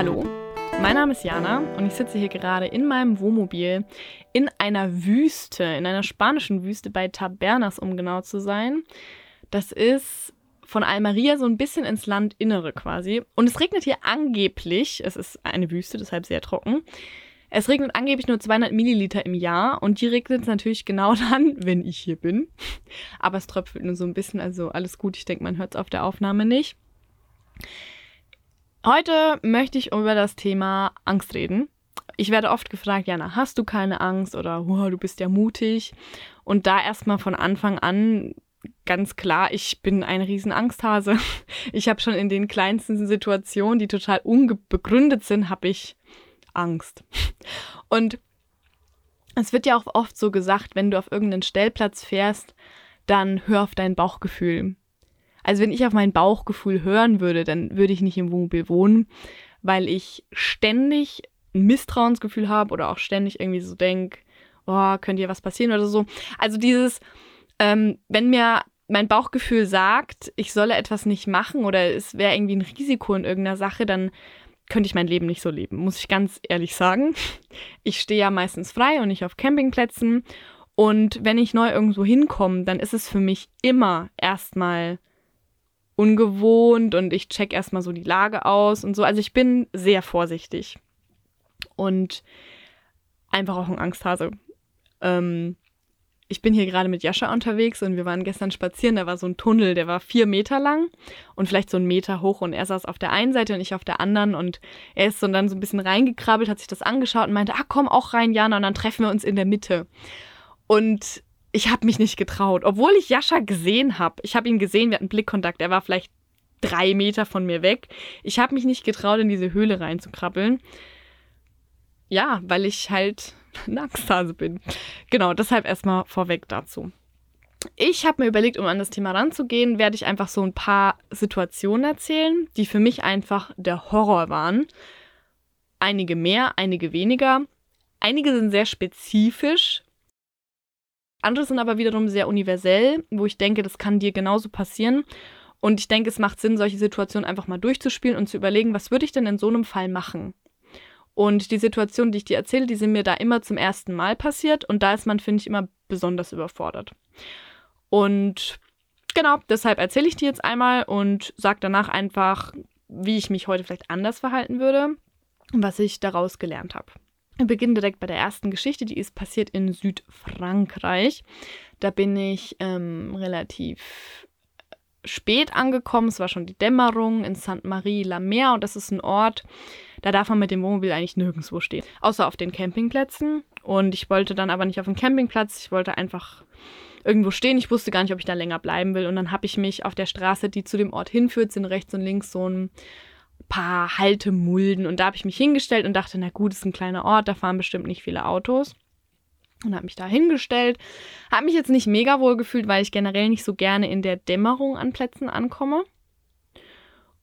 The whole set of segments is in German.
Hallo, mein Name ist Jana und ich sitze hier gerade in meinem Wohnmobil in einer Wüste, in einer spanischen Wüste bei Tabernas, um genau zu sein. Das ist von Almeria so ein bisschen ins Landinnere quasi. Und es regnet hier angeblich, es ist eine Wüste, deshalb sehr trocken. Es regnet angeblich nur 200 Milliliter im Jahr und die regnet es natürlich genau dann, wenn ich hier bin. Aber es tröpfelt nur so ein bisschen, also alles gut. Ich denke, man hört es auf der Aufnahme nicht. Heute möchte ich über das Thema Angst reden. Ich werde oft gefragt, Jana, hast du keine Angst oder oh, du bist ja mutig? Und da erstmal von Anfang an ganz klar, ich bin ein Riesenangsthase. Ich habe schon in den kleinsten Situationen, die total unbegründet sind, habe ich Angst. Und es wird ja auch oft so gesagt, wenn du auf irgendeinen Stellplatz fährst, dann hör auf dein Bauchgefühl. Also wenn ich auf mein Bauchgefühl hören würde, dann würde ich nicht im Wohnmobil wohnen, weil ich ständig ein Misstrauensgefühl habe oder auch ständig irgendwie so denke, oh, könnte hier was passieren oder so. Also dieses, ähm, wenn mir mein Bauchgefühl sagt, ich solle etwas nicht machen oder es wäre irgendwie ein Risiko in irgendeiner Sache, dann könnte ich mein Leben nicht so leben, muss ich ganz ehrlich sagen. Ich stehe ja meistens frei und nicht auf Campingplätzen. Und wenn ich neu irgendwo hinkomme, dann ist es für mich immer erstmal ungewohnt und ich check erstmal so die Lage aus und so. Also ich bin sehr vorsichtig und einfach auch ein Angsthase. Ähm, ich bin hier gerade mit Jascha unterwegs und wir waren gestern spazieren. Da war so ein Tunnel, der war vier Meter lang und vielleicht so einen Meter hoch. Und er saß auf der einen Seite und ich auf der anderen. Und er ist so dann so ein bisschen reingekrabbelt, hat sich das angeschaut und meinte, ah, komm auch rein, Jana. Und dann treffen wir uns in der Mitte. Und ich habe mich nicht getraut, obwohl ich Jascha gesehen habe. Ich habe ihn gesehen, wir hatten Blickkontakt. Er war vielleicht drei Meter von mir weg. Ich habe mich nicht getraut, in diese Höhle reinzukrabbeln. Ja, weil ich halt eine Angsthase bin. Genau, deshalb erstmal vorweg dazu. Ich habe mir überlegt, um an das Thema ranzugehen, werde ich einfach so ein paar Situationen erzählen, die für mich einfach der Horror waren. Einige mehr, einige weniger. Einige sind sehr spezifisch. Andere sind aber wiederum sehr universell, wo ich denke, das kann dir genauso passieren. Und ich denke, es macht Sinn, solche Situationen einfach mal durchzuspielen und zu überlegen, was würde ich denn in so einem Fall machen? Und die Situationen, die ich dir erzähle, die sind mir da immer zum ersten Mal passiert und da ist man, finde ich, immer besonders überfordert. Und genau, deshalb erzähle ich dir jetzt einmal und sage danach einfach, wie ich mich heute vielleicht anders verhalten würde und was ich daraus gelernt habe. Wir beginnen direkt bei der ersten Geschichte, die ist passiert in Südfrankreich. Da bin ich ähm, relativ spät angekommen. Es war schon die Dämmerung in Sainte-Marie-la-Mer und das ist ein Ort, da darf man mit dem Wohnmobil eigentlich nirgendwo stehen, außer auf den Campingplätzen. Und ich wollte dann aber nicht auf dem Campingplatz, ich wollte einfach irgendwo stehen. Ich wusste gar nicht, ob ich da länger bleiben will. Und dann habe ich mich auf der Straße, die zu dem Ort hinführt, sind rechts und links so ein paar Haltemulden. Und da habe ich mich hingestellt und dachte, na gut, ist ein kleiner Ort, da fahren bestimmt nicht viele Autos. Und habe mich da hingestellt. Habe mich jetzt nicht mega wohl gefühlt, weil ich generell nicht so gerne in der Dämmerung an Plätzen ankomme.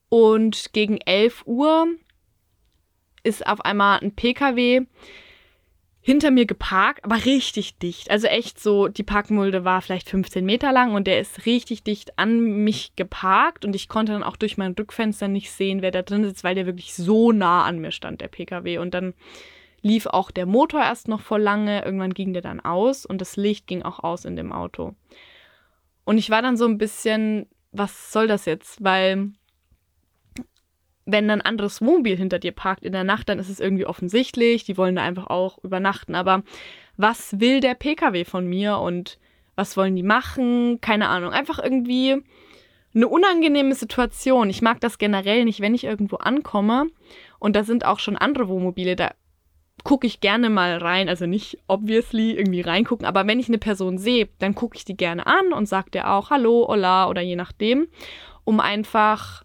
Und gegen 11 Uhr ist auf einmal ein PKW hinter mir geparkt, aber richtig dicht. Also echt so, die Parkmulde war vielleicht 15 Meter lang und der ist richtig dicht an mich geparkt und ich konnte dann auch durch mein Rückfenster nicht sehen, wer da drin sitzt, weil der wirklich so nah an mir stand, der PKW. Und dann lief auch der Motor erst noch vor lange, irgendwann ging der dann aus und das Licht ging auch aus in dem Auto. Und ich war dann so ein bisschen, was soll das jetzt? Weil wenn ein anderes Wohnmobil hinter dir parkt in der Nacht, dann ist es irgendwie offensichtlich, die wollen da einfach auch übernachten. Aber was will der Pkw von mir und was wollen die machen? Keine Ahnung. Einfach irgendwie eine unangenehme Situation. Ich mag das generell nicht, wenn ich irgendwo ankomme und da sind auch schon andere Wohnmobile, da gucke ich gerne mal rein, also nicht obviously irgendwie reingucken, aber wenn ich eine Person sehe, dann gucke ich die gerne an und sage dir auch Hallo, Hola oder je nachdem, um einfach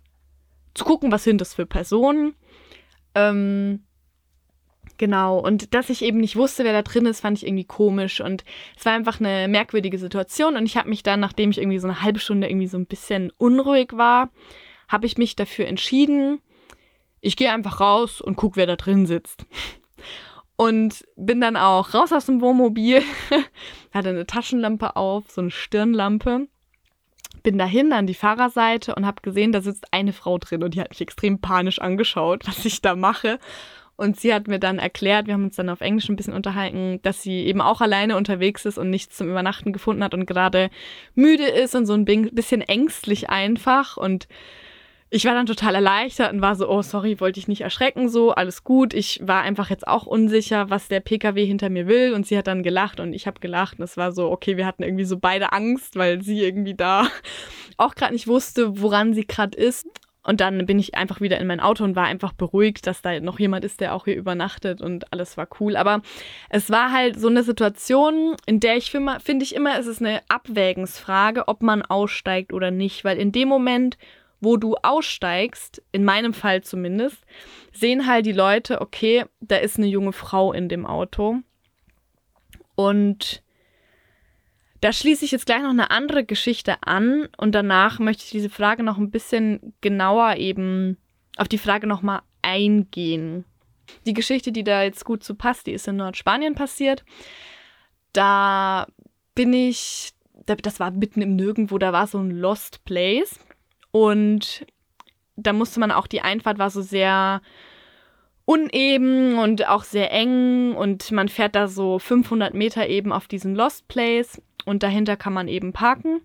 zu gucken, was sind das für Personen. Ähm, genau, und dass ich eben nicht wusste, wer da drin ist, fand ich irgendwie komisch und es war einfach eine merkwürdige Situation und ich habe mich dann, nachdem ich irgendwie so eine halbe Stunde irgendwie so ein bisschen unruhig war, habe ich mich dafür entschieden, ich gehe einfach raus und gucke, wer da drin sitzt. Und bin dann auch raus aus dem Wohnmobil, hatte eine Taschenlampe auf, so eine Stirnlampe bin dahin an die Fahrerseite und habe gesehen, da sitzt eine Frau drin und die hat mich extrem panisch angeschaut, was ich da mache. Und sie hat mir dann erklärt, wir haben uns dann auf Englisch ein bisschen unterhalten, dass sie eben auch alleine unterwegs ist und nichts zum Übernachten gefunden hat und gerade müde ist und so ein bisschen ängstlich einfach. Und ich war dann total erleichtert und war so, oh, sorry, wollte ich nicht erschrecken, so, alles gut. Ich war einfach jetzt auch unsicher, was der PKW hinter mir will. Und sie hat dann gelacht und ich habe gelacht. Und es war so, okay, wir hatten irgendwie so beide Angst, weil sie irgendwie da auch gerade nicht wusste, woran sie gerade ist. Und dann bin ich einfach wieder in mein Auto und war einfach beruhigt, dass da noch jemand ist, der auch hier übernachtet und alles war cool. Aber es war halt so eine Situation, in der ich finde, ich immer, es ist eine Abwägensfrage, ob man aussteigt oder nicht. Weil in dem Moment, wo du aussteigst, in meinem Fall zumindest, sehen halt die Leute, okay, da ist eine junge Frau in dem Auto. Und da schließe ich jetzt gleich noch eine andere Geschichte an und danach möchte ich diese Frage noch ein bisschen genauer eben auf die Frage nochmal eingehen. Die Geschichte, die da jetzt gut zu passt, die ist in Nordspanien passiert. Da bin ich, das war mitten im Nirgendwo, da war so ein Lost Place. Und da musste man auch, die Einfahrt war so sehr uneben und auch sehr eng und man fährt da so 500 Meter eben auf diesen Lost Place und dahinter kann man eben parken.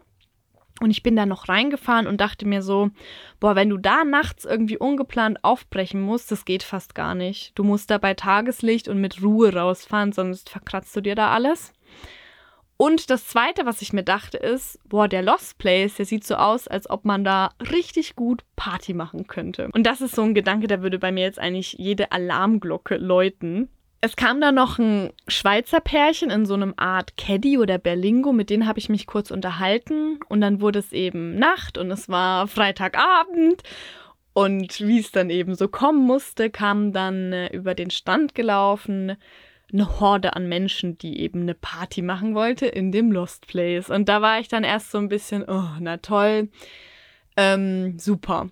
Und ich bin da noch reingefahren und dachte mir so, boah, wenn du da nachts irgendwie ungeplant aufbrechen musst, das geht fast gar nicht. Du musst da bei Tageslicht und mit Ruhe rausfahren, sonst verkratzt du dir da alles. Und das Zweite, was ich mir dachte, ist, boah, der Lost Place, der sieht so aus, als ob man da richtig gut Party machen könnte. Und das ist so ein Gedanke, der würde bei mir jetzt eigentlich jede Alarmglocke läuten. Es kam dann noch ein Schweizer Pärchen in so einem Art Caddy oder Berlingo, mit denen habe ich mich kurz unterhalten und dann wurde es eben Nacht und es war Freitagabend und wie es dann eben so kommen musste, kam dann äh, über den Stand gelaufen eine Horde an Menschen, die eben eine Party machen wollte in dem Lost Place. Und da war ich dann erst so ein bisschen, oh, na toll, ähm, super.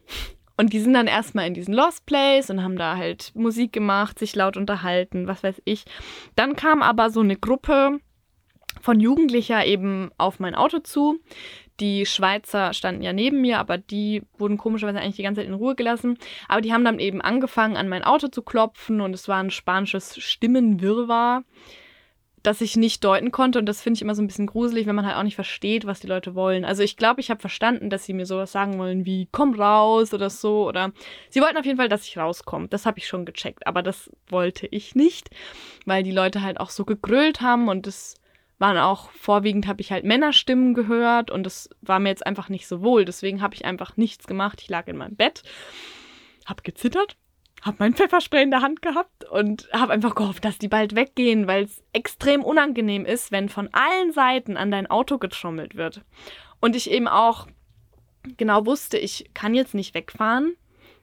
Und die sind dann erstmal in diesen Lost Place und haben da halt Musik gemacht, sich laut unterhalten, was weiß ich. Dann kam aber so eine Gruppe von Jugendlicher eben auf mein Auto zu, die Schweizer standen ja neben mir, aber die wurden komischerweise eigentlich die ganze Zeit in Ruhe gelassen. Aber die haben dann eben angefangen, an mein Auto zu klopfen und es war ein spanisches Stimmenwirrwarr, das ich nicht deuten konnte. Und das finde ich immer so ein bisschen gruselig, wenn man halt auch nicht versteht, was die Leute wollen. Also ich glaube, ich habe verstanden, dass sie mir sowas sagen wollen wie komm raus oder so. Oder sie wollten auf jeden Fall, dass ich rauskomme. Das habe ich schon gecheckt. Aber das wollte ich nicht, weil die Leute halt auch so gegrölt haben und das waren auch vorwiegend habe ich halt Männerstimmen gehört und das war mir jetzt einfach nicht so wohl. Deswegen habe ich einfach nichts gemacht. Ich lag in meinem Bett, habe gezittert, habe mein Pfefferspray in der Hand gehabt und habe einfach gehofft, dass die bald weggehen, weil es extrem unangenehm ist, wenn von allen Seiten an dein Auto getrommelt wird. Und ich eben auch genau wusste, ich kann jetzt nicht wegfahren,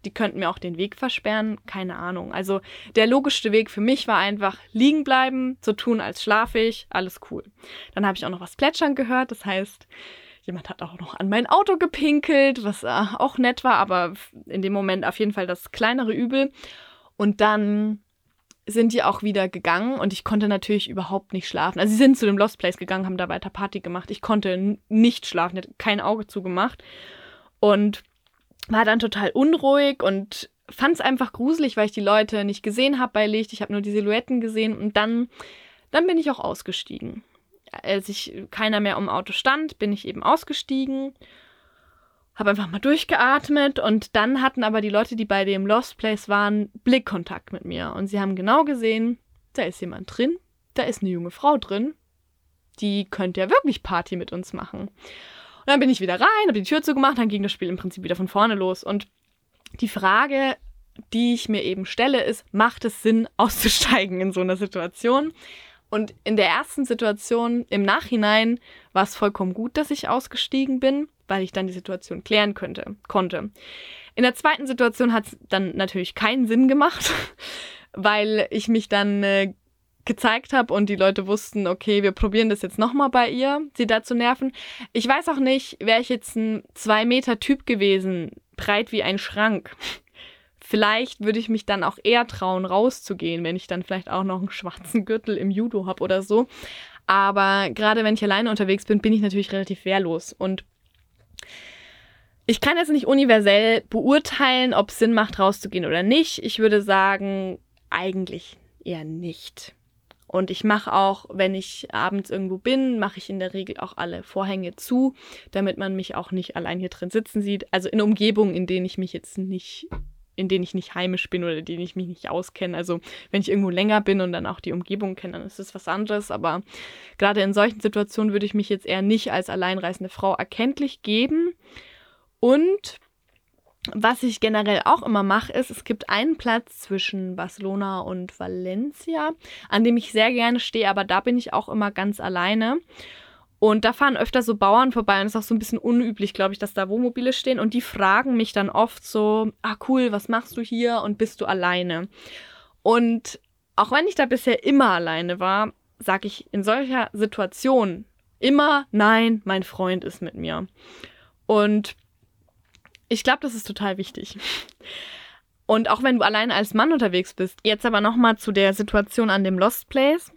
die könnten mir auch den Weg versperren, keine Ahnung. Also der logischste Weg für mich war einfach liegen bleiben, so tun, als schlafe ich, alles cool. Dann habe ich auch noch was plätschern gehört, das heißt, jemand hat auch noch an mein Auto gepinkelt, was äh, auch nett war, aber in dem Moment auf jeden Fall das kleinere Übel. Und dann sind die auch wieder gegangen und ich konnte natürlich überhaupt nicht schlafen. Also sie sind zu dem Lost Place gegangen, haben da weiter Party gemacht. Ich konnte nicht schlafen, ich hatte kein Auge zugemacht. Und war dann total unruhig und fand es einfach gruselig, weil ich die Leute nicht gesehen habe bei Licht. Ich habe nur die Silhouetten gesehen und dann, dann bin ich auch ausgestiegen. Als ich keiner mehr um Auto stand, bin ich eben ausgestiegen, habe einfach mal durchgeatmet und dann hatten aber die Leute, die bei dem Lost Place waren, Blickkontakt mit mir und sie haben genau gesehen, da ist jemand drin, da ist eine junge Frau drin, die könnte ja wirklich Party mit uns machen. Und dann bin ich wieder rein, habe die Tür zugemacht, dann ging das Spiel im Prinzip wieder von vorne los. Und die Frage, die ich mir eben stelle, ist, macht es Sinn, auszusteigen in so einer Situation? Und in der ersten Situation im Nachhinein war es vollkommen gut, dass ich ausgestiegen bin, weil ich dann die Situation klären könnte, konnte. In der zweiten Situation hat es dann natürlich keinen Sinn gemacht, weil ich mich dann äh, gezeigt habe und die Leute wussten, okay, wir probieren das jetzt nochmal bei ihr, sie da zu nerven. Ich weiß auch nicht, wäre ich jetzt ein zwei Meter Typ gewesen, breit wie ein Schrank. Vielleicht würde ich mich dann auch eher trauen, rauszugehen, wenn ich dann vielleicht auch noch einen schwarzen Gürtel im Judo habe oder so. Aber gerade wenn ich alleine unterwegs bin, bin ich natürlich relativ wehrlos. Und Ich kann jetzt nicht universell beurteilen, ob es Sinn macht, rauszugehen oder nicht. Ich würde sagen, eigentlich eher nicht. Und ich mache auch, wenn ich abends irgendwo bin, mache ich in der Regel auch alle Vorhänge zu, damit man mich auch nicht allein hier drin sitzen sieht. Also in Umgebungen, in denen ich mich jetzt nicht, in denen ich nicht heimisch bin oder in denen ich mich nicht auskenne. Also wenn ich irgendwo länger bin und dann auch die Umgebung kenne, dann ist das was anderes. Aber gerade in solchen Situationen würde ich mich jetzt eher nicht als alleinreisende Frau erkenntlich geben. Und was ich generell auch immer mache, ist, es gibt einen Platz zwischen Barcelona und Valencia, an dem ich sehr gerne stehe, aber da bin ich auch immer ganz alleine. Und da fahren öfter so Bauern vorbei und es ist auch so ein bisschen unüblich, glaube ich, dass da Wohnmobile stehen. Und die fragen mich dann oft so, ah cool, was machst du hier und bist du alleine? Und auch wenn ich da bisher immer alleine war, sage ich in solcher Situation immer, nein, mein Freund ist mit mir. Und ich glaube, das ist total wichtig. Und auch wenn du alleine als Mann unterwegs bist, jetzt aber nochmal zu der Situation an dem Lost Place.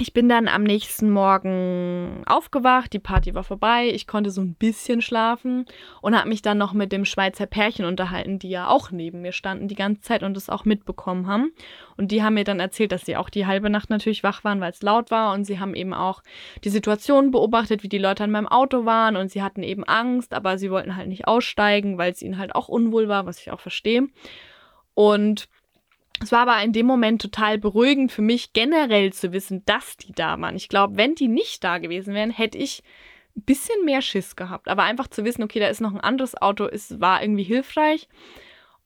Ich bin dann am nächsten Morgen aufgewacht, die Party war vorbei, ich konnte so ein bisschen schlafen und habe mich dann noch mit dem Schweizer Pärchen unterhalten, die ja auch neben mir standen die ganze Zeit und es auch mitbekommen haben. Und die haben mir dann erzählt, dass sie auch die halbe Nacht natürlich wach waren, weil es laut war und sie haben eben auch die Situation beobachtet, wie die Leute an meinem Auto waren und sie hatten eben Angst, aber sie wollten halt nicht aussteigen, weil es ihnen halt auch unwohl war, was ich auch verstehe. Und es war aber in dem Moment total beruhigend für mich generell zu wissen, dass die da waren. Ich glaube, wenn die nicht da gewesen wären, hätte ich ein bisschen mehr Schiss gehabt. Aber einfach zu wissen, okay, da ist noch ein anderes Auto, ist, war irgendwie hilfreich.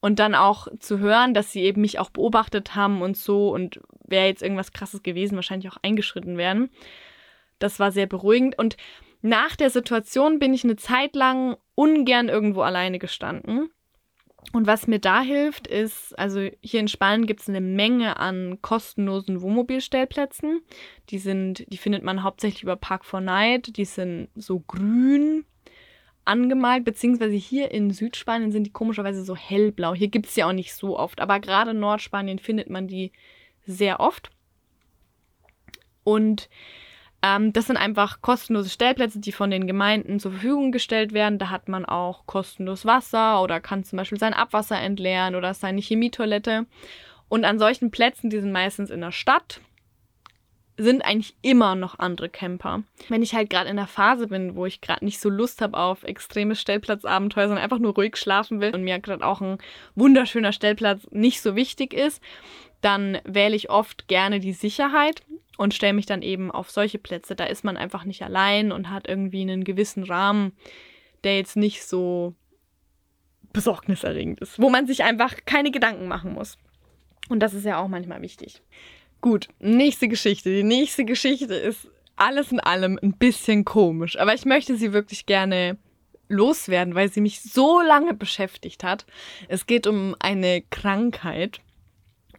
Und dann auch zu hören, dass sie eben mich auch beobachtet haben und so und wäre jetzt irgendwas krasses gewesen, wahrscheinlich auch eingeschritten werden. Das war sehr beruhigend. Und nach der Situation bin ich eine Zeit lang ungern irgendwo alleine gestanden. Und was mir da hilft, ist, also hier in Spanien gibt es eine Menge an kostenlosen Wohnmobilstellplätzen. Die sind, die findet man hauptsächlich über Park 4 Night. Die sind so grün angemalt, beziehungsweise hier in Südspanien sind die komischerweise so hellblau. Hier gibt es ja auch nicht so oft, aber gerade in Nordspanien findet man die sehr oft. Und ähm, das sind einfach kostenlose Stellplätze, die von den Gemeinden zur Verfügung gestellt werden. Da hat man auch kostenlos Wasser oder kann zum Beispiel sein Abwasser entleeren oder seine Chemietoilette. Und an solchen Plätzen, die sind meistens in der Stadt, sind eigentlich immer noch andere Camper. Wenn ich halt gerade in der Phase bin, wo ich gerade nicht so Lust habe auf extremes Stellplatzabenteuer, sondern einfach nur ruhig schlafen will und mir gerade auch ein wunderschöner Stellplatz nicht so wichtig ist, dann wähle ich oft gerne die Sicherheit und stelle mich dann eben auf solche Plätze. Da ist man einfach nicht allein und hat irgendwie einen gewissen Rahmen, der jetzt nicht so besorgniserregend ist, wo man sich einfach keine Gedanken machen muss. Und das ist ja auch manchmal wichtig. Gut, nächste Geschichte. Die nächste Geschichte ist alles in allem ein bisschen komisch, aber ich möchte sie wirklich gerne loswerden, weil sie mich so lange beschäftigt hat. Es geht um eine Krankheit,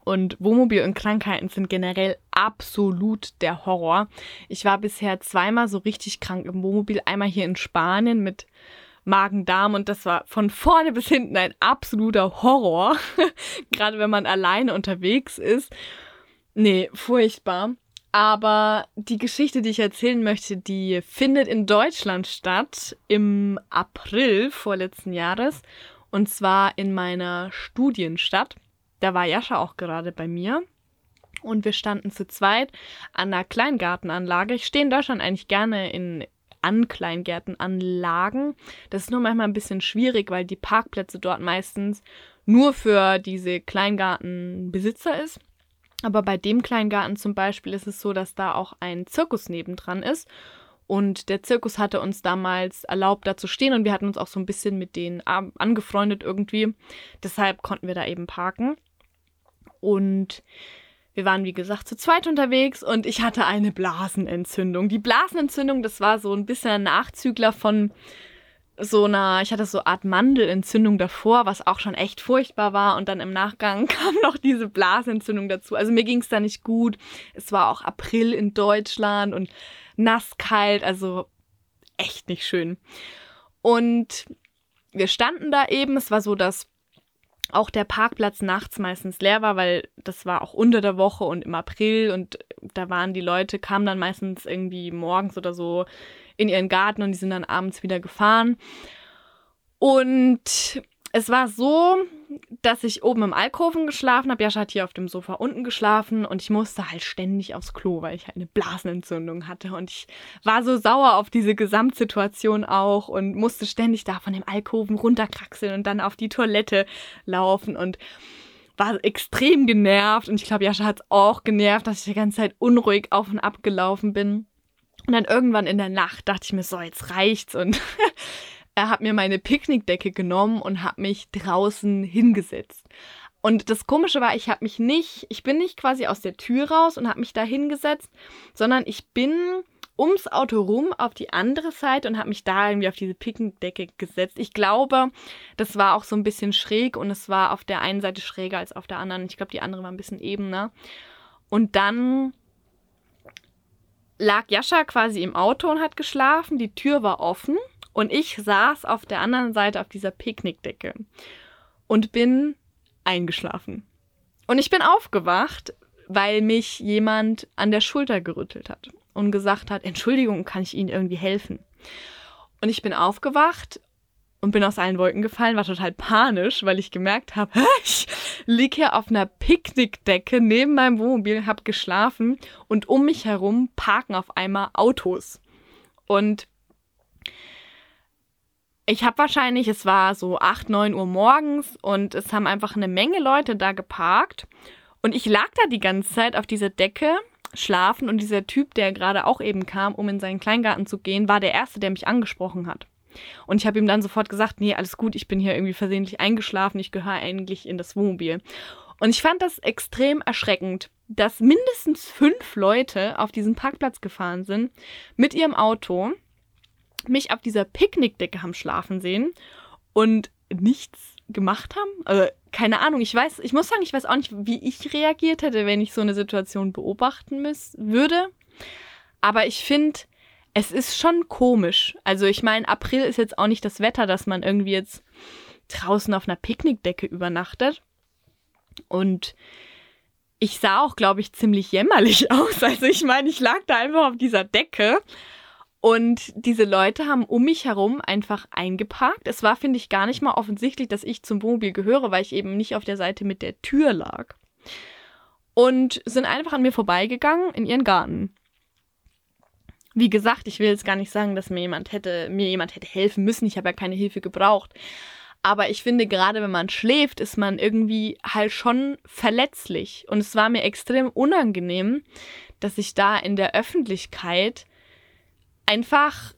und Wohnmobil und Krankheiten sind generell absolut der Horror. Ich war bisher zweimal so richtig krank im Wohnmobil. Einmal hier in Spanien mit Magen-Darm und das war von vorne bis hinten ein absoluter Horror. Gerade wenn man alleine unterwegs ist. Nee, furchtbar. Aber die Geschichte, die ich erzählen möchte, die findet in Deutschland statt im April vorletzten Jahres. Und zwar in meiner Studienstadt. Da war Jascha auch gerade bei mir. Und wir standen zu zweit an einer Kleingartenanlage. Ich stehe in Deutschland eigentlich gerne in an Kleingärtenanlagen. Das ist nur manchmal ein bisschen schwierig, weil die Parkplätze dort meistens nur für diese Kleingartenbesitzer ist. Aber bei dem Kleingarten zum Beispiel ist es so, dass da auch ein Zirkus nebendran ist. Und der Zirkus hatte uns damals erlaubt, da zu stehen und wir hatten uns auch so ein bisschen mit denen angefreundet irgendwie. Deshalb konnten wir da eben parken. Und wir waren, wie gesagt, zu zweit unterwegs und ich hatte eine Blasenentzündung. Die Blasenentzündung, das war so ein bisschen ein Nachzügler von so einer, ich hatte so eine Art Mandelentzündung davor, was auch schon echt furchtbar war. Und dann im Nachgang kam noch diese Blasenentzündung dazu. Also mir ging es da nicht gut. Es war auch April in Deutschland und nasskalt, also echt nicht schön. Und wir standen da eben, es war so, dass auch der Parkplatz nachts meistens leer war, weil das war auch unter der Woche und im April und da waren die Leute, kamen dann meistens irgendwie morgens oder so in ihren Garten und die sind dann abends wieder gefahren. Und es war so, dass ich oben im Alkoven geschlafen habe. Jascha hat hier auf dem Sofa unten geschlafen und ich musste halt ständig aufs Klo, weil ich halt eine Blasenentzündung hatte. Und ich war so sauer auf diese Gesamtsituation auch und musste ständig da von dem Alkoven runterkraxeln und dann auf die Toilette laufen und war extrem genervt. Und ich glaube, Jascha hat es auch genervt, dass ich die ganze Zeit unruhig auf und ab gelaufen bin. Und dann irgendwann in der Nacht dachte ich mir, so, jetzt reicht's. Und er hat mir meine Picknickdecke genommen und hat mich draußen hingesetzt. Und das Komische war, ich habe mich nicht, ich bin nicht quasi aus der Tür raus und habe mich da hingesetzt, sondern ich bin ums Auto rum auf die andere Seite und habe mich da irgendwie auf diese Picknickdecke gesetzt. Ich glaube, das war auch so ein bisschen schräg und es war auf der einen Seite schräger als auf der anderen. Ich glaube, die andere war ein bisschen ebener. Und dann lag Jascha quasi im Auto und hat geschlafen. Die Tür war offen und ich saß auf der anderen Seite auf dieser Picknickdecke und bin eingeschlafen. Und ich bin aufgewacht, weil mich jemand an der Schulter gerüttelt hat und gesagt hat, Entschuldigung, kann ich Ihnen irgendwie helfen? Und ich bin aufgewacht und bin aus allen Wolken gefallen, war total panisch, weil ich gemerkt habe, ich liege hier auf einer Picknickdecke neben meinem Wohnmobil, habe geschlafen und um mich herum parken auf einmal Autos. Und ich habe wahrscheinlich, es war so 8, 9 Uhr morgens und es haben einfach eine Menge Leute da geparkt. Und ich lag da die ganze Zeit auf dieser Decke schlafen und dieser Typ, der gerade auch eben kam, um in seinen Kleingarten zu gehen, war der Erste, der mich angesprochen hat. Und ich habe ihm dann sofort gesagt, nee, alles gut, ich bin hier irgendwie versehentlich eingeschlafen, ich gehöre eigentlich in das Wohnmobil. Und ich fand das extrem erschreckend, dass mindestens fünf Leute auf diesen Parkplatz gefahren sind mit ihrem Auto, mich auf dieser Picknickdecke haben schlafen sehen und nichts gemacht haben. Also, keine Ahnung, ich weiß, ich muss sagen, ich weiß auch nicht, wie ich reagiert hätte, wenn ich so eine Situation beobachten müß, würde. Aber ich finde, es ist schon komisch. Also, ich meine, April ist jetzt auch nicht das Wetter, dass man irgendwie jetzt draußen auf einer Picknickdecke übernachtet. Und ich sah auch, glaube ich, ziemlich jämmerlich aus. Also, ich meine, ich lag da einfach auf dieser Decke und diese Leute haben um mich herum einfach eingeparkt. Es war, finde ich, gar nicht mal offensichtlich, dass ich zum Wohnmobil gehöre, weil ich eben nicht auf der Seite mit der Tür lag. Und sind einfach an mir vorbeigegangen in ihren Garten. Wie gesagt, ich will jetzt gar nicht sagen, dass mir jemand hätte, mir jemand hätte helfen müssen. Ich habe ja keine Hilfe gebraucht. Aber ich finde, gerade wenn man schläft, ist man irgendwie halt schon verletzlich. Und es war mir extrem unangenehm, dass ich da in der Öffentlichkeit einfach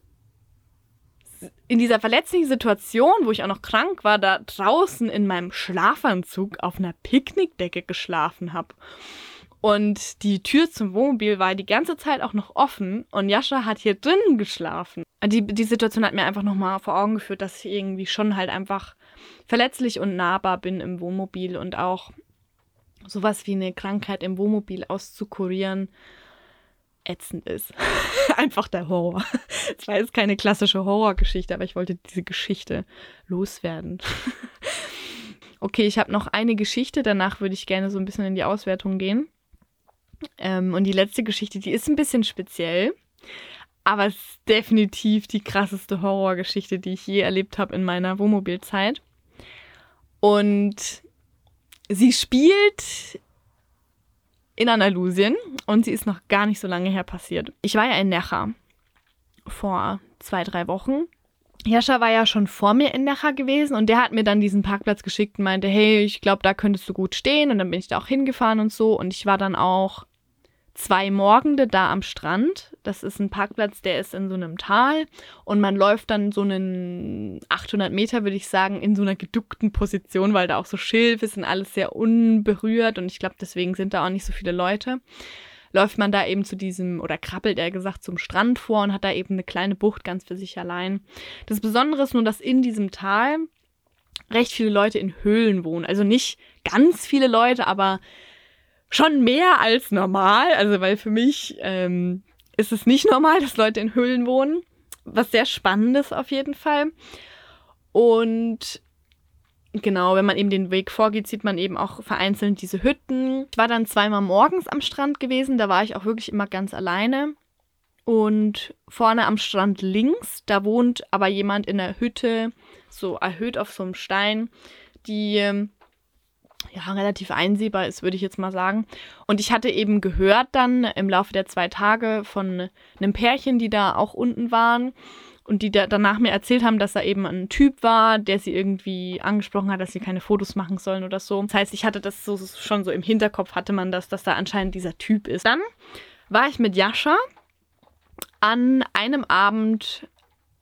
in dieser verletzlichen Situation, wo ich auch noch krank war, da draußen in meinem Schlafanzug auf einer Picknickdecke geschlafen habe. Und die Tür zum Wohnmobil war die ganze Zeit auch noch offen und Jascha hat hier drinnen geschlafen. Die, die Situation hat mir einfach nochmal vor Augen geführt, dass ich irgendwie schon halt einfach verletzlich und nahbar bin im Wohnmobil und auch sowas wie eine Krankheit im Wohnmobil auszukurieren ätzend ist. Einfach der Horror. Es war jetzt keine klassische Horrorgeschichte, aber ich wollte diese Geschichte loswerden. okay, ich habe noch eine Geschichte, danach würde ich gerne so ein bisschen in die Auswertung gehen. Ähm, und die letzte Geschichte, die ist ein bisschen speziell, aber es ist definitiv die krasseste Horrorgeschichte, die ich je erlebt habe in meiner Wohnmobilzeit. Und sie spielt in Andalusien und sie ist noch gar nicht so lange her passiert. Ich war ja in Necha vor zwei, drei Wochen. Jascha war ja schon vor mir in Necha gewesen und der hat mir dann diesen Parkplatz geschickt und meinte, hey, ich glaube, da könntest du gut stehen. Und dann bin ich da auch hingefahren und so. Und ich war dann auch zwei Morgende da am Strand. Das ist ein Parkplatz, der ist in so einem Tal und man läuft dann so einen 800 Meter, würde ich sagen, in so einer geduckten Position, weil da auch so Schilf ist und alles sehr unberührt und ich glaube, deswegen sind da auch nicht so viele Leute. Läuft man da eben zu diesem, oder krabbelt er gesagt, zum Strand vor und hat da eben eine kleine Bucht ganz für sich allein. Das Besondere ist nur, dass in diesem Tal recht viele Leute in Höhlen wohnen. Also nicht ganz viele Leute, aber schon mehr als normal. Also, weil für mich ähm, ist es nicht normal, dass Leute in Höhlen wohnen. Was sehr spannendes auf jeden Fall. Und genau, wenn man eben den Weg vorgeht, sieht man eben auch vereinzelt diese Hütten. Ich war dann zweimal morgens am Strand gewesen, da war ich auch wirklich immer ganz alleine. Und vorne am Strand links, da wohnt aber jemand in der Hütte so erhöht auf so einem Stein, die ähm, ja, relativ einsehbar ist, würde ich jetzt mal sagen. Und ich hatte eben gehört dann im Laufe der zwei Tage von einem Pärchen, die da auch unten waren und die da danach mir erzählt haben, dass da eben ein Typ war, der sie irgendwie angesprochen hat, dass sie keine Fotos machen sollen oder so. Das heißt, ich hatte das so, schon so im Hinterkopf, hatte man das, dass da anscheinend dieser Typ ist. Dann war ich mit Jascha an einem Abend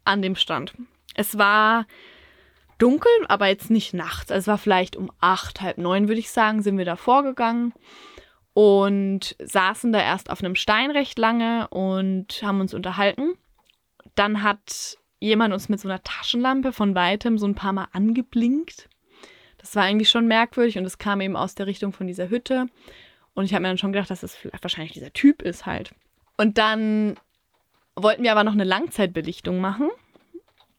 an dem Strand. Es war dunkel, aber jetzt nicht nachts. Also es war vielleicht um acht, halb neun, würde ich sagen, sind wir da vorgegangen und saßen da erst auf einem Stein recht lange und haben uns unterhalten. Dann hat jemand uns mit so einer Taschenlampe von weitem so ein paar Mal angeblinkt. Das war eigentlich schon merkwürdig und es kam eben aus der Richtung von dieser Hütte. Und ich habe mir dann schon gedacht, dass es das wahrscheinlich dieser Typ ist halt. Und dann wollten wir aber noch eine Langzeitbelichtung machen.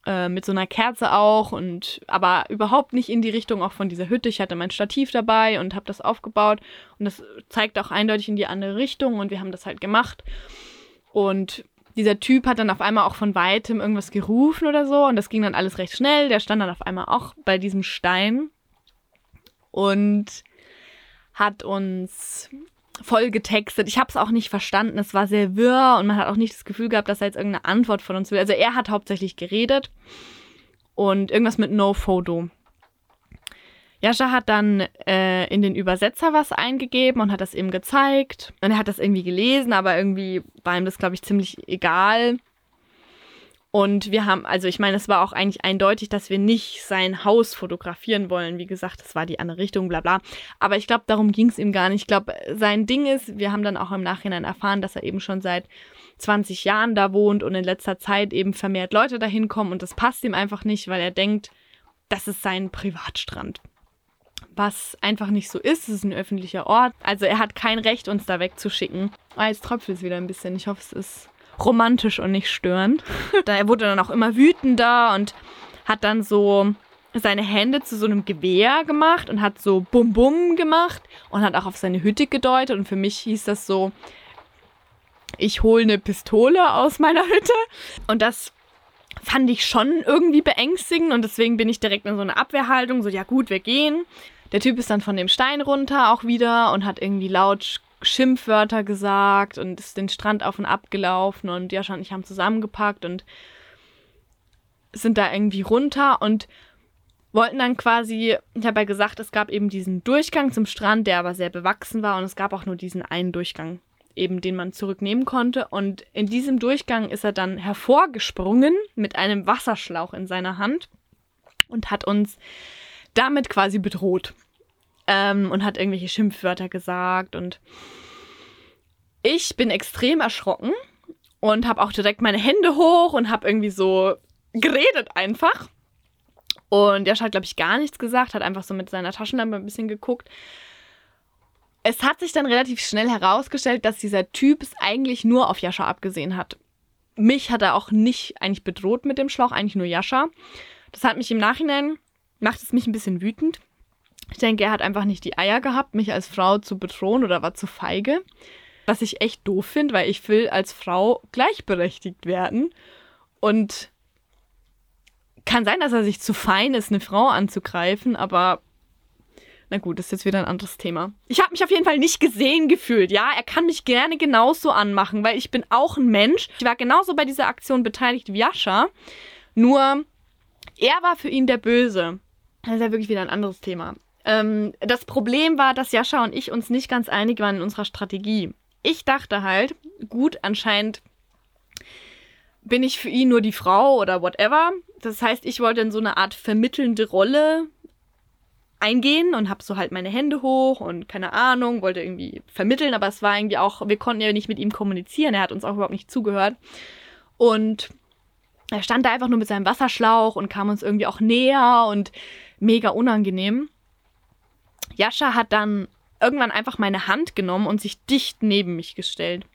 Äh, mit so einer Kerze auch und aber überhaupt nicht in die Richtung auch von dieser Hütte. Ich hatte mein Stativ dabei und habe das aufgebaut und das zeigt auch eindeutig in die andere Richtung und wir haben das halt gemacht. Und dieser Typ hat dann auf einmal auch von weitem irgendwas gerufen oder so und das ging dann alles recht schnell. Der stand dann auf einmal auch bei diesem Stein und hat uns voll getextet. Ich habe es auch nicht verstanden. Es war sehr wirr und man hat auch nicht das Gefühl gehabt, dass er jetzt irgendeine Antwort von uns will. Also er hat hauptsächlich geredet und irgendwas mit No Photo. Jascha hat dann äh, in den Übersetzer was eingegeben und hat das eben gezeigt. Und er hat das irgendwie gelesen, aber irgendwie war ihm das, glaube ich, ziemlich egal. Und wir haben, also ich meine, es war auch eigentlich eindeutig, dass wir nicht sein Haus fotografieren wollen. Wie gesagt, das war die andere Richtung, bla bla. Aber ich glaube, darum ging es ihm gar nicht. Ich glaube, sein Ding ist, wir haben dann auch im Nachhinein erfahren, dass er eben schon seit 20 Jahren da wohnt und in letzter Zeit eben vermehrt Leute dahin kommen und das passt ihm einfach nicht, weil er denkt, das ist sein Privatstrand. Was einfach nicht so ist, es ist ein öffentlicher Ort. Also er hat kein Recht, uns da wegzuschicken. Ah, jetzt tröpfelt es wieder ein bisschen. Ich hoffe, es ist romantisch und nicht störend. er wurde dann auch immer wütender und hat dann so seine Hände zu so einem Gewehr gemacht und hat so Bum Bum gemacht und hat auch auf seine Hütte gedeutet. Und für mich hieß das so, ich hole eine Pistole aus meiner Hütte. Und das fand ich schon irgendwie beängstigend und deswegen bin ich direkt in so eine Abwehrhaltung, so ja gut, wir gehen. Der Typ ist dann von dem Stein runter auch wieder und hat irgendwie laut Schimpfwörter gesagt und ist den Strand auf und ab gelaufen und Jascha und ich haben zusammengepackt und sind da irgendwie runter und wollten dann quasi, ich habe ja gesagt, es gab eben diesen Durchgang zum Strand, der aber sehr bewachsen war und es gab auch nur diesen einen Durchgang, eben den man zurücknehmen konnte und in diesem Durchgang ist er dann hervorgesprungen mit einem Wasserschlauch in seiner Hand und hat uns damit quasi bedroht ähm, und hat irgendwelche Schimpfwörter gesagt und ich bin extrem erschrocken und habe auch direkt meine Hände hoch und habe irgendwie so geredet einfach. Und der hat, glaube ich, gar nichts gesagt, hat einfach so mit seiner Taschenlampe ein bisschen geguckt. Es hat sich dann relativ schnell herausgestellt, dass dieser Typ es eigentlich nur auf Jascha abgesehen hat. Mich hat er auch nicht eigentlich bedroht mit dem Schlauch, eigentlich nur Jascha. Das hat mich im Nachhinein, macht es mich ein bisschen wütend. Ich denke, er hat einfach nicht die Eier gehabt, mich als Frau zu bedrohen oder war zu feige. Was ich echt doof finde, weil ich will als Frau gleichberechtigt werden. Und kann sein, dass er sich zu fein ist, eine Frau anzugreifen, aber na gut, das ist jetzt wieder ein anderes Thema. Ich habe mich auf jeden Fall nicht gesehen gefühlt. Ja, er kann mich gerne genauso anmachen, weil ich bin auch ein Mensch. Ich war genauso bei dieser Aktion beteiligt wie Jascha. Nur er war für ihn der Böse. Das ist ja wirklich wieder ein anderes Thema. Ähm, das Problem war, dass Jascha und ich uns nicht ganz einig waren in unserer Strategie. Ich dachte halt, gut, anscheinend bin ich für ihn nur die Frau oder whatever. Das heißt, ich wollte in so eine Art vermittelnde Rolle eingehen und habe so halt meine Hände hoch und keine Ahnung, wollte irgendwie vermitteln, aber es war irgendwie auch, wir konnten ja nicht mit ihm kommunizieren, er hat uns auch überhaupt nicht zugehört. Und er stand da einfach nur mit seinem Wasserschlauch und kam uns irgendwie auch näher und mega unangenehm. Jascha hat dann irgendwann einfach meine Hand genommen und sich dicht neben mich gestellt.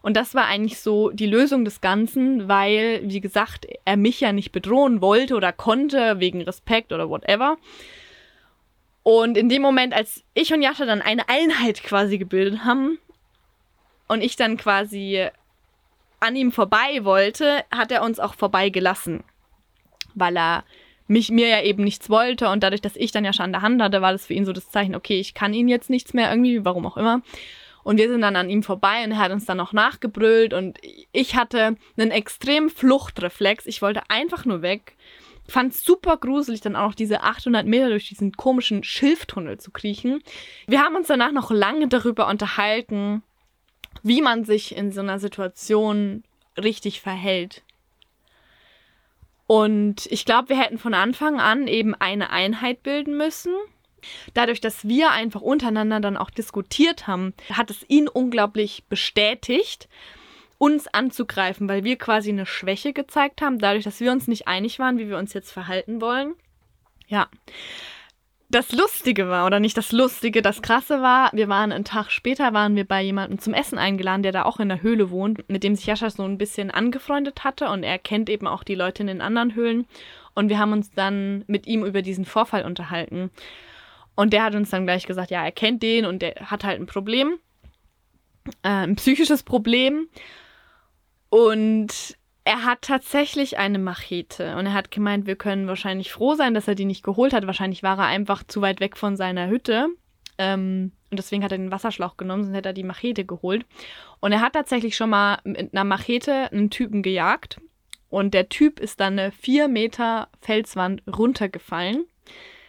Und das war eigentlich so die Lösung des Ganzen, weil, wie gesagt, er mich ja nicht bedrohen wollte oder konnte, wegen Respekt oder whatever. Und in dem Moment, als ich und Jascha dann eine Einheit quasi gebildet haben und ich dann quasi an ihm vorbei wollte, hat er uns auch vorbeigelassen, weil er mich mir ja eben nichts wollte und dadurch, dass ich dann ja schon an der Hand hatte, war das für ihn so das Zeichen, okay, ich kann ihn jetzt nichts mehr irgendwie, warum auch immer. Und wir sind dann an ihm vorbei und er hat uns dann noch nachgebrüllt und ich hatte einen extremen Fluchtreflex. Ich wollte einfach nur weg. Fand super gruselig, dann auch noch diese 800 Meter durch diesen komischen Schilftunnel zu kriechen. Wir haben uns danach noch lange darüber unterhalten, wie man sich in so einer Situation richtig verhält. Und ich glaube, wir hätten von Anfang an eben eine Einheit bilden müssen. Dadurch, dass wir einfach untereinander dann auch diskutiert haben, hat es ihn unglaublich bestätigt, uns anzugreifen, weil wir quasi eine Schwäche gezeigt haben, dadurch, dass wir uns nicht einig waren, wie wir uns jetzt verhalten wollen. Ja das Lustige war, oder nicht das Lustige, das Krasse war, wir waren einen Tag später, waren wir bei jemandem zum Essen eingeladen, der da auch in der Höhle wohnt, mit dem sich Jascha so ein bisschen angefreundet hatte und er kennt eben auch die Leute in den anderen Höhlen. Und wir haben uns dann mit ihm über diesen Vorfall unterhalten. Und der hat uns dann gleich gesagt, ja, er kennt den und der hat halt ein Problem, äh, ein psychisches Problem. Und er hat tatsächlich eine Machete und er hat gemeint, wir können wahrscheinlich froh sein, dass er die nicht geholt hat. Wahrscheinlich war er einfach zu weit weg von seiner Hütte. Ähm, und deswegen hat er den Wasserschlauch genommen, sonst hätte er die Machete geholt. Und er hat tatsächlich schon mal mit einer Machete einen Typen gejagt. Und der Typ ist dann eine 4 Meter Felswand runtergefallen.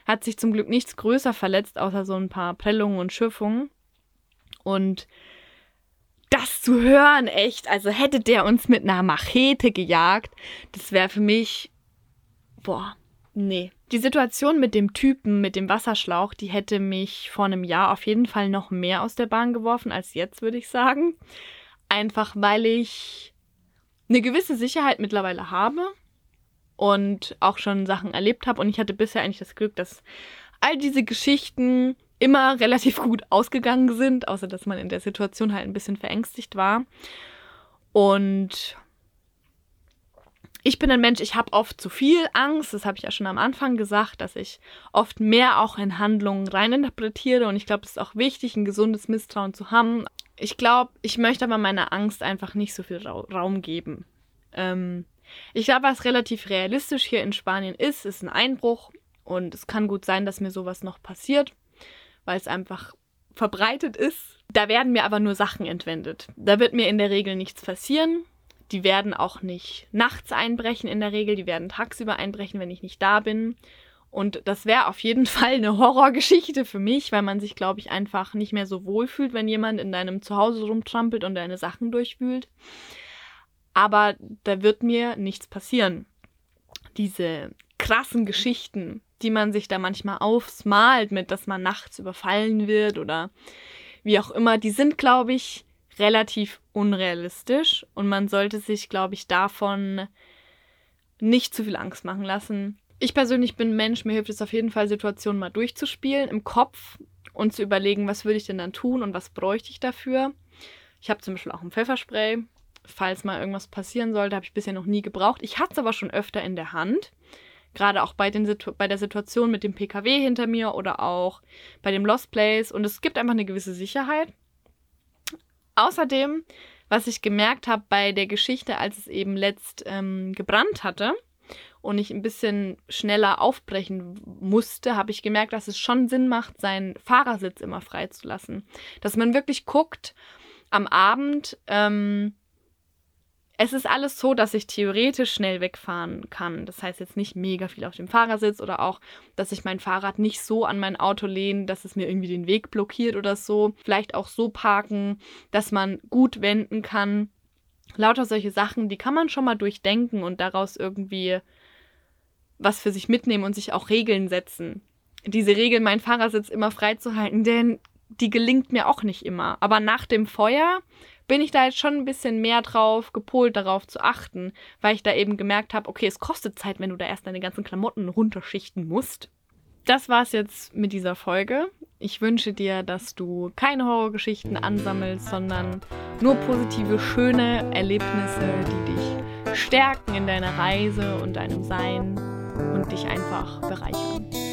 Hat sich zum Glück nichts größer verletzt, außer so ein paar Prellungen und Schürfungen. Und das zu hören, echt, also hätte der uns mit einer Machete gejagt, das wäre für mich, boah, nee. Die Situation mit dem Typen, mit dem Wasserschlauch, die hätte mich vor einem Jahr auf jeden Fall noch mehr aus der Bahn geworfen als jetzt, würde ich sagen. Einfach weil ich eine gewisse Sicherheit mittlerweile habe und auch schon Sachen erlebt habe. Und ich hatte bisher eigentlich das Glück, dass all diese Geschichten immer relativ gut ausgegangen sind, außer dass man in der Situation halt ein bisschen verängstigt war. Und ich bin ein Mensch, ich habe oft zu viel Angst. Das habe ich ja schon am Anfang gesagt, dass ich oft mehr auch in Handlungen reininterpretiere. Und ich glaube, es ist auch wichtig, ein gesundes Misstrauen zu haben. Ich glaube, ich möchte aber meiner Angst einfach nicht so viel Raum geben. Ähm, ich glaube, was relativ realistisch hier in Spanien ist, ist ein Einbruch. Und es kann gut sein, dass mir sowas noch passiert weil es einfach verbreitet ist. Da werden mir aber nur Sachen entwendet. Da wird mir in der Regel nichts passieren. Die werden auch nicht nachts einbrechen in der Regel, die werden tagsüber einbrechen, wenn ich nicht da bin. Und das wäre auf jeden Fall eine Horrorgeschichte für mich, weil man sich, glaube ich, einfach nicht mehr so wohl fühlt, wenn jemand in deinem Zuhause rumtrampelt und deine Sachen durchwühlt. Aber da wird mir nichts passieren. Diese krassen Geschichten, die man sich da manchmal aufsmalt, mit dass man nachts überfallen wird oder wie auch immer, die sind, glaube ich, relativ unrealistisch und man sollte sich, glaube ich, davon nicht zu viel Angst machen lassen. Ich persönlich bin Mensch, mir hilft es auf jeden Fall, Situationen mal durchzuspielen im Kopf und zu überlegen, was würde ich denn dann tun und was bräuchte ich dafür. Ich habe zum Beispiel auch ein Pfefferspray. Falls mal irgendwas passieren sollte, habe ich bisher noch nie gebraucht. Ich hatte es aber schon öfter in der Hand. Gerade auch bei, den bei der Situation mit dem PKW hinter mir oder auch bei dem Lost Place. Und es gibt einfach eine gewisse Sicherheit. Außerdem, was ich gemerkt habe bei der Geschichte, als es eben letzt ähm, gebrannt hatte und ich ein bisschen schneller aufbrechen musste, habe ich gemerkt, dass es schon Sinn macht, seinen Fahrersitz immer freizulassen. Dass man wirklich guckt am Abend, ähm, es ist alles so, dass ich theoretisch schnell wegfahren kann. Das heißt jetzt nicht mega viel auf dem Fahrersitz oder auch, dass ich mein Fahrrad nicht so an mein Auto lehne, dass es mir irgendwie den Weg blockiert oder so. Vielleicht auch so parken, dass man gut wenden kann. Lauter solche Sachen, die kann man schon mal durchdenken und daraus irgendwie was für sich mitnehmen und sich auch Regeln setzen. Diese Regel, meinen Fahrersitz immer freizuhalten, denn die gelingt mir auch nicht immer. Aber nach dem Feuer bin ich da jetzt schon ein bisschen mehr drauf gepolt, darauf zu achten, weil ich da eben gemerkt habe, okay, es kostet Zeit, wenn du da erst deine ganzen Klamotten runterschichten musst. Das war's jetzt mit dieser Folge. Ich wünsche dir, dass du keine Horrorgeschichten ansammelst, sondern nur positive, schöne Erlebnisse, die dich stärken in deiner Reise und deinem Sein und dich einfach bereichern.